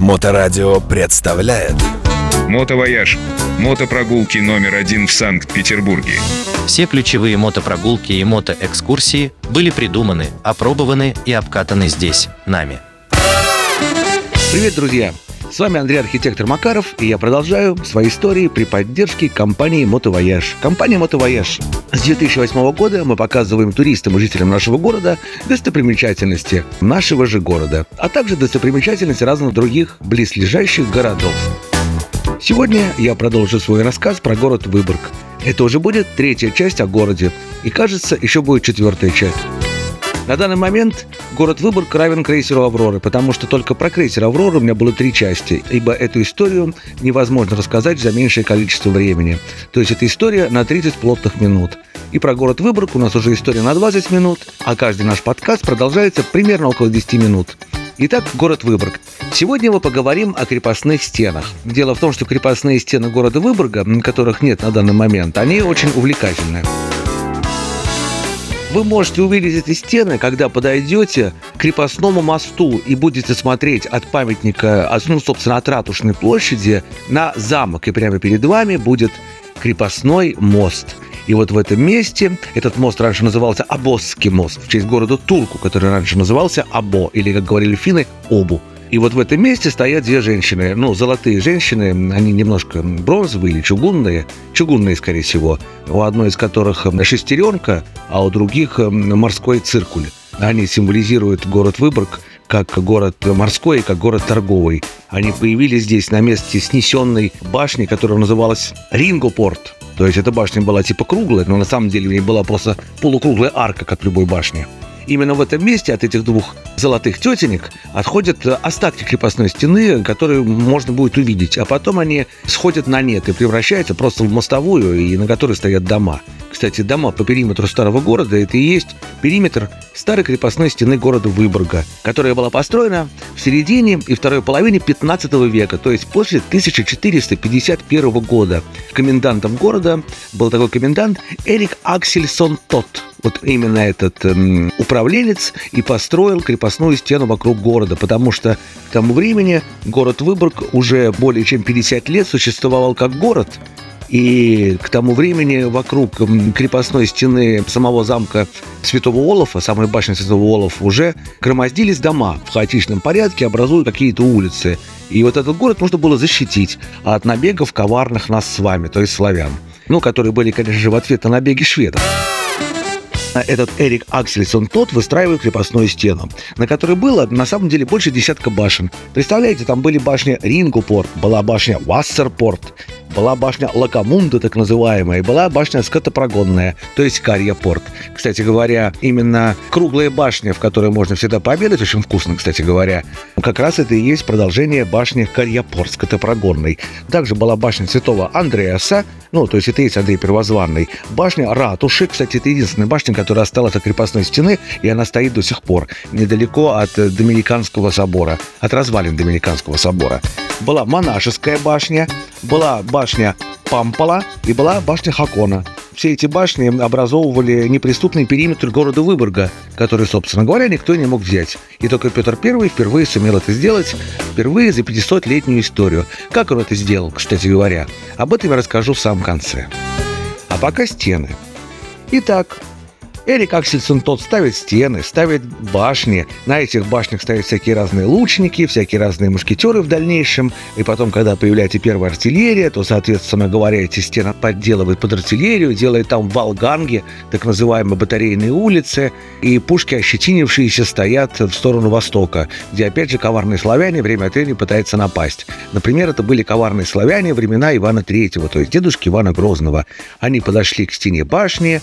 Моторадио представляет Мотовояж. Мотопрогулки номер один в Санкт-Петербурге. Все ключевые мотопрогулки и мотоэкскурсии были придуманы, опробованы и обкатаны здесь, нами. Привет, друзья! С вами Андрей Архитектор Макаров, и я продолжаю свои истории при поддержке компании «Мотовояж». Компания «Мотовояж». С 2008 года мы показываем туристам и жителям нашего города достопримечательности нашего же города, а также достопримечательности разных других близлежащих городов. Сегодня я продолжу свой рассказ про город Выборг. Это уже будет третья часть о городе, и кажется, еще будет четвертая часть. На данный момент город Выборг равен крейсеру «Авроры», потому что только про крейсер «Аврора» у меня было три части, ибо эту историю невозможно рассказать за меньшее количество времени. То есть это история на 30 плотных минут. И про город Выборг у нас уже история на 20 минут, а каждый наш подкаст продолжается примерно около 10 минут. Итак, город Выборг. Сегодня мы поговорим о крепостных стенах. Дело в том, что крепостные стены города Выборга, которых нет на данный момент, они очень увлекательны. Вы можете увидеть эти стены, когда подойдете к крепостному мосту и будете смотреть от памятника, ну, собственно, от Ратушной площади на замок. И прямо перед вами будет крепостной мост. И вот в этом месте этот мост раньше назывался Абосский мост в честь города Турку, который раньше назывался Або, или, как говорили финны, Обу. И вот в этом месте стоят две женщины. Ну, золотые женщины, они немножко бронзовые или чугунные. Чугунные, скорее всего. У одной из которых шестеренка, а у других морской циркуль. Они символизируют город Выборг как город морской как город торговый. Они появились здесь на месте снесенной башни, которая называлась Рингопорт. То есть эта башня была типа круглая, но на самом деле у нее была просто полукруглая арка, как в любой башне. Именно в этом месте от этих двух золотых тетенек отходят остатки крепостной стены, которые можно будет увидеть. А потом они сходят на нет и превращаются просто в мостовую, и на которой стоят дома. Кстати, дома по периметру старого города – это и есть периметр старой крепостной стены города Выборга, которая была построена в середине и второй половине 15 века, то есть после 1451 года. Комендантом города был такой комендант Эрик Аксельсон Тот – вот именно этот эм, управленец и построил крепостную стену вокруг города, потому что к тому времени город Выборг уже более чем 50 лет существовал как город, и к тому времени вокруг крепостной стены самого замка Святого Олафа, самой башни Святого Олафа, уже громоздились дома в хаотичном порядке, образуя какие-то улицы. И вот этот город нужно было защитить от набегов коварных нас с вами, то есть славян. Ну, которые были, конечно же, в ответ на набеги шведов этот Эрик Аксельсон тот выстраивает крепостную стену, на которой было на самом деле больше десятка башен. Представляете, там были башни Рингупорт, была башня Вассерпорт, была башня Лакомунда, так называемая, и была башня Скотопрогонная, то есть Карья-порт. Кстати говоря, именно круглая башня, в которой можно всегда пообедать, очень вкусно, кстати говоря, как раз это и есть продолжение башни Карья-порт, Скотопрогонной. Также была башня Святого Андреаса, ну, то есть это и есть Андрей Первозванный. Башня Ратуши, кстати, это единственная башня, которая осталась от крепостной стены, и она стоит до сих пор, недалеко от Доминиканского собора, от развалин Доминиканского собора. Была монашеская башня, была башня Пампала и была башня Хакона. Все эти башни образовывали неприступный периметр города Выборга, который, собственно говоря, никто не мог взять. И только Петр I впервые сумел это сделать, впервые за 500-летнюю историю. Как он это сделал, кстати говоря, об этом я расскажу в самом конце. А пока стены. Итак, Эрик Аксельсон тот ставит стены, ставит башни. На этих башнях стоят всякие разные лучники, всякие разные мушкетеры в дальнейшем. И потом, когда появляется первая артиллерия, то, соответственно говоря, эти стены подделывают под артиллерию, делает там валганги, так называемые батарейные улицы, и пушки, ощетинившиеся, стоят в сторону востока, где, опять же, коварные славяне время от времени пытаются напасть. Например, это были коварные славяне времена Ивана Третьего, то есть дедушки Ивана Грозного. Они подошли к стене башни,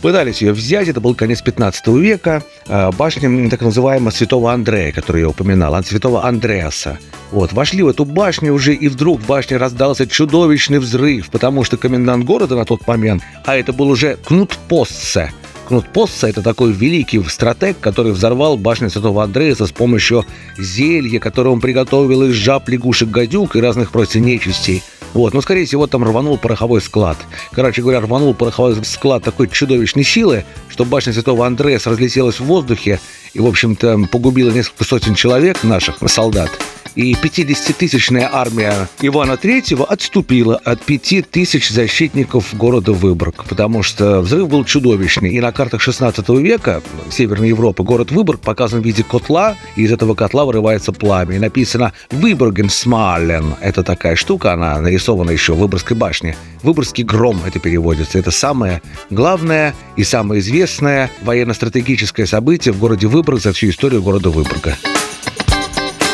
Пытались ее взять, это был конец 15 века, а, башня так называемого Святого Андрея, которую я упоминал, Святого Андреаса. Вот, вошли в эту башню уже, и вдруг в башне раздался чудовищный взрыв, потому что комендант города на тот момент, а это был уже Кнут Постсе, Кнут Постса – это такой великий стратег, который взорвал башню Святого Андреаса с помощью зелья, которое он приготовил из жаб, лягушек, гадюк и разных прочей нечистей – вот, но, скорее всего, там рванул пороховой склад. Короче говоря, рванул пороховой склад такой чудовищной силы, что башня Святого Андреаса разлетелась в воздухе и, в общем-то, погубила несколько сотен человек наших солдат. И 50-тысячная армия Ивана III отступила от 5 тысяч защитников города Выборг, потому что взрыв был чудовищный. И на картах 16 века Северной Европы город Выборг показан в виде котла, и из этого котла вырывается пламя. И написано «Выборген Смален». Это такая штука, она нарисована еще в Выборгской башне. «Выборгский гром» это переводится. Это самое главное и самое известное военно-стратегическое событие в городе Выборг за всю историю города Выборга.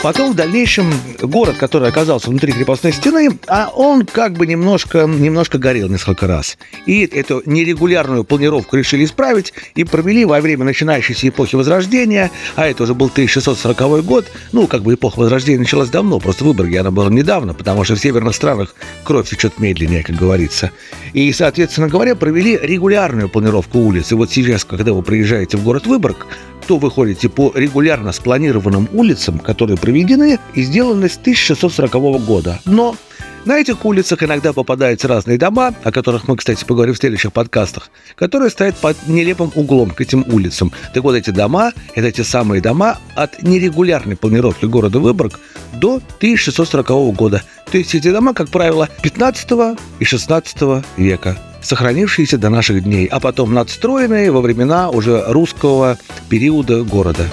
Потом в дальнейшем город, который оказался внутри крепостной стены, а он как бы немножко, немножко горел несколько раз. И эту нерегулярную планировку решили исправить и провели во время начинающейся эпохи Возрождения, а это уже был 1640 год, ну, как бы эпоха Возрождения началась давно, просто в Выборге она была недавно, потому что в северных странах кровь течет медленнее, как говорится. И, соответственно говоря, провели регулярную планировку улиц. И вот сейчас, когда вы приезжаете в город Выборг, то вы ходите по регулярно спланированным улицам, которые проведены и сделаны с 1640 года. Но на этих улицах иногда попадаются разные дома, о которых мы, кстати, поговорим в следующих подкастах, которые стоят под нелепым углом к этим улицам. Так вот, эти дома – это те самые дома от нерегулярной планировки города Выборг до 1640 года. То есть эти дома, как правило, 15 и 16 века сохранившиеся до наших дней, а потом надстроенные во времена уже русского периода города.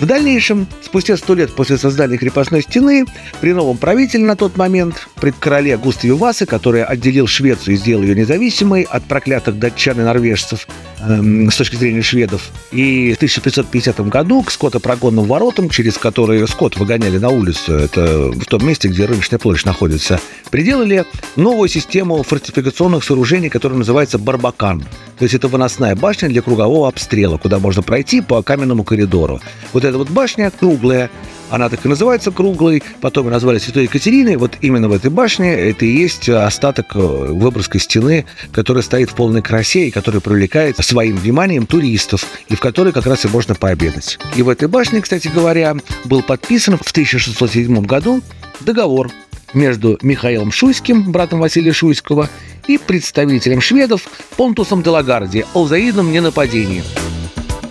В дальнейшем, спустя сто лет после создания крепостной стены, при новом правителе на тот момент, при короле Густаве Васы, который отделил Швецию и сделал ее независимой от проклятых датчан и норвежцев эм, с точки зрения шведов, и в 1550 году к скотопрогонным воротам, через которые скот выгоняли на улицу, это в том месте, где рыночная площадь находится, приделали новую систему фортификационных сооружений, которая называется Барбакан. То есть это выносная башня для кругового обстрела, куда можно пройти по каменному коридору. Вот эта вот башня круглая, она так и называется круглой, потом ее назвали Святой Екатериной. Вот именно в этой башне это и есть остаток э, Выборгской стены, которая стоит в полной красе и которая привлекает своим вниманием туристов, и в которой как раз и можно пообедать. И в этой башне, кстати говоря, был подписан в 1607 году договор между Михаилом Шуйским, братом Василия Шуйского, и представителем шведов Понтусом Делагарди о взаимном ненападении.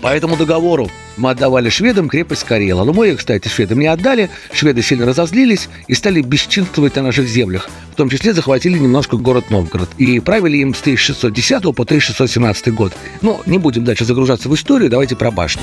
По этому договору мы отдавали шведам крепость Карела. Но мы ее, кстати, шведам не отдали. Шведы сильно разозлились и стали бесчинствовать на наших землях. В том числе захватили немножко город Новгород. И правили им с 1610 по 1617 год. Но не будем дальше загружаться в историю, давайте про башни.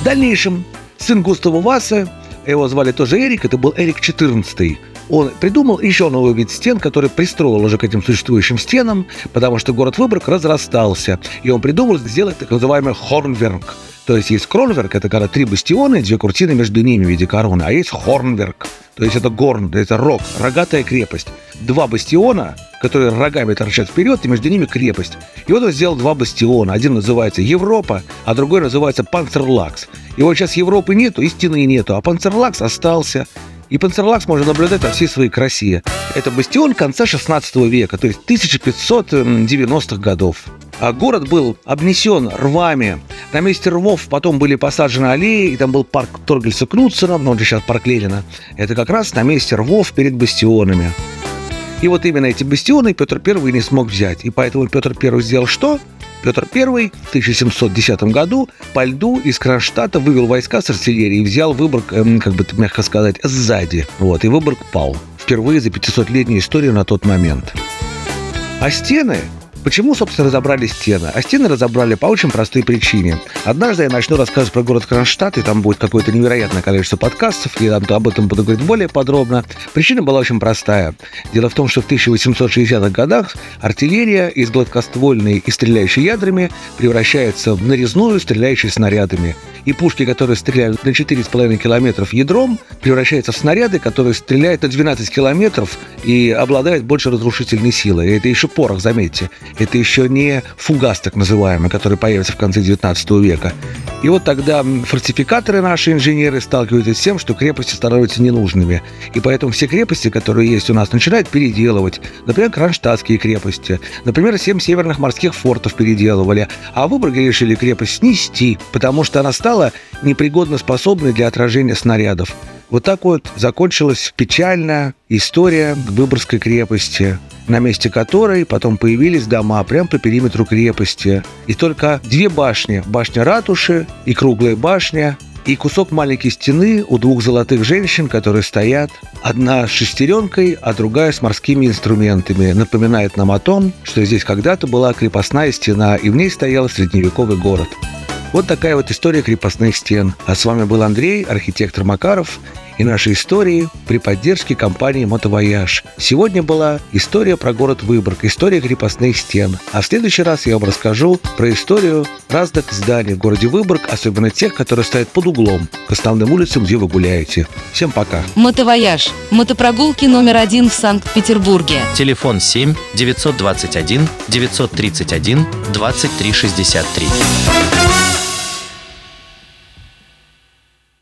В дальнейшем сын Густава Васа, его звали тоже Эрик, это был Эрик XIV, он придумал еще новый вид стен, который пристроил уже к этим существующим стенам, потому что город Выборг разрастался. И он придумал сделать так называемый хорнверк. То есть есть кронверк, это когда три бастиона и две куртины между ними в виде короны, а есть хорнверк, то есть это горн, это рог, рогатая крепость. Два бастиона, которые рогами торчат вперед, и между ними крепость. И вот он сделал два бастиона. Один называется Европа, а другой называется Панцерлакс. И вот сейчас Европы нету, и стены нету, а Панцерлакс остался. И Панцерлакс можно наблюдать во всей своей красе. Это бастион конца 16 века, то есть 1590-х годов. А город был обнесен рвами. На месте рвов потом были посажены аллеи, и там был парк Торгельса Кнутсена, но он же сейчас парк Ленина. Это как раз на месте рвов перед бастионами. И вот именно эти бастионы Петр I не смог взять. И поэтому Петр I сделал что? Петр I в 1710 году по льду из Кронштадта вывел войска с артиллерии и взял Выборг, эм, как бы мягко сказать, сзади. Вот, и Выборг пал. Впервые за 500-летнюю историю на тот момент. А стены Почему, собственно, разобрали стены? А стены разобрали по очень простой причине. Однажды я начну рассказывать про город Кронштадт, и там будет какое-то невероятное количество подкастов, и я об этом буду говорить более подробно. Причина была очень простая. Дело в том, что в 1860-х годах артиллерия из гладкоствольной и стреляющей ядрами превращается в нарезную, стреляющую снарядами. И пушки, которые стреляют на 4,5 километров ядром, превращаются в снаряды, которые стреляют на 12 километров и обладают больше разрушительной силой. И это еще порох, заметьте. Это еще не фугас, так называемый, который появится в конце 19 века. И вот тогда фортификаторы наши инженеры сталкиваются с тем, что крепости становятся ненужными. И поэтому все крепости, которые есть у нас, начинают переделывать. Например, кронштадтские крепости. Например, семь северных морских фортов переделывали. А в Выборге решили крепость снести, потому что она стала непригодно способной для отражения снарядов. Вот так вот закончилась печальная история Выборгской крепости, на месте которой потом появились дома прямо по периметру крепости. И только две башни, башня ратуши и круглая башня, и кусок маленькой стены у двух золотых женщин, которые стоят. Одна с шестеренкой, а другая с морскими инструментами. Напоминает нам о том, что здесь когда-то была крепостная стена, и в ней стоял средневековый город. Вот такая вот история крепостных стен. А с вами был Андрей, архитектор Макаров, и наши истории при поддержке компании «Мотовояж». Сегодня была история про город Выборг, история крепостных стен. А в следующий раз я вам расскажу про историю разных зданий в городе Выборг, особенно тех, которые стоят под углом к основным улицам, где вы гуляете. Всем пока. Мотовояж. Мотопрогулки номер один в Санкт-Петербурге. Телефон 7 921 931 2363.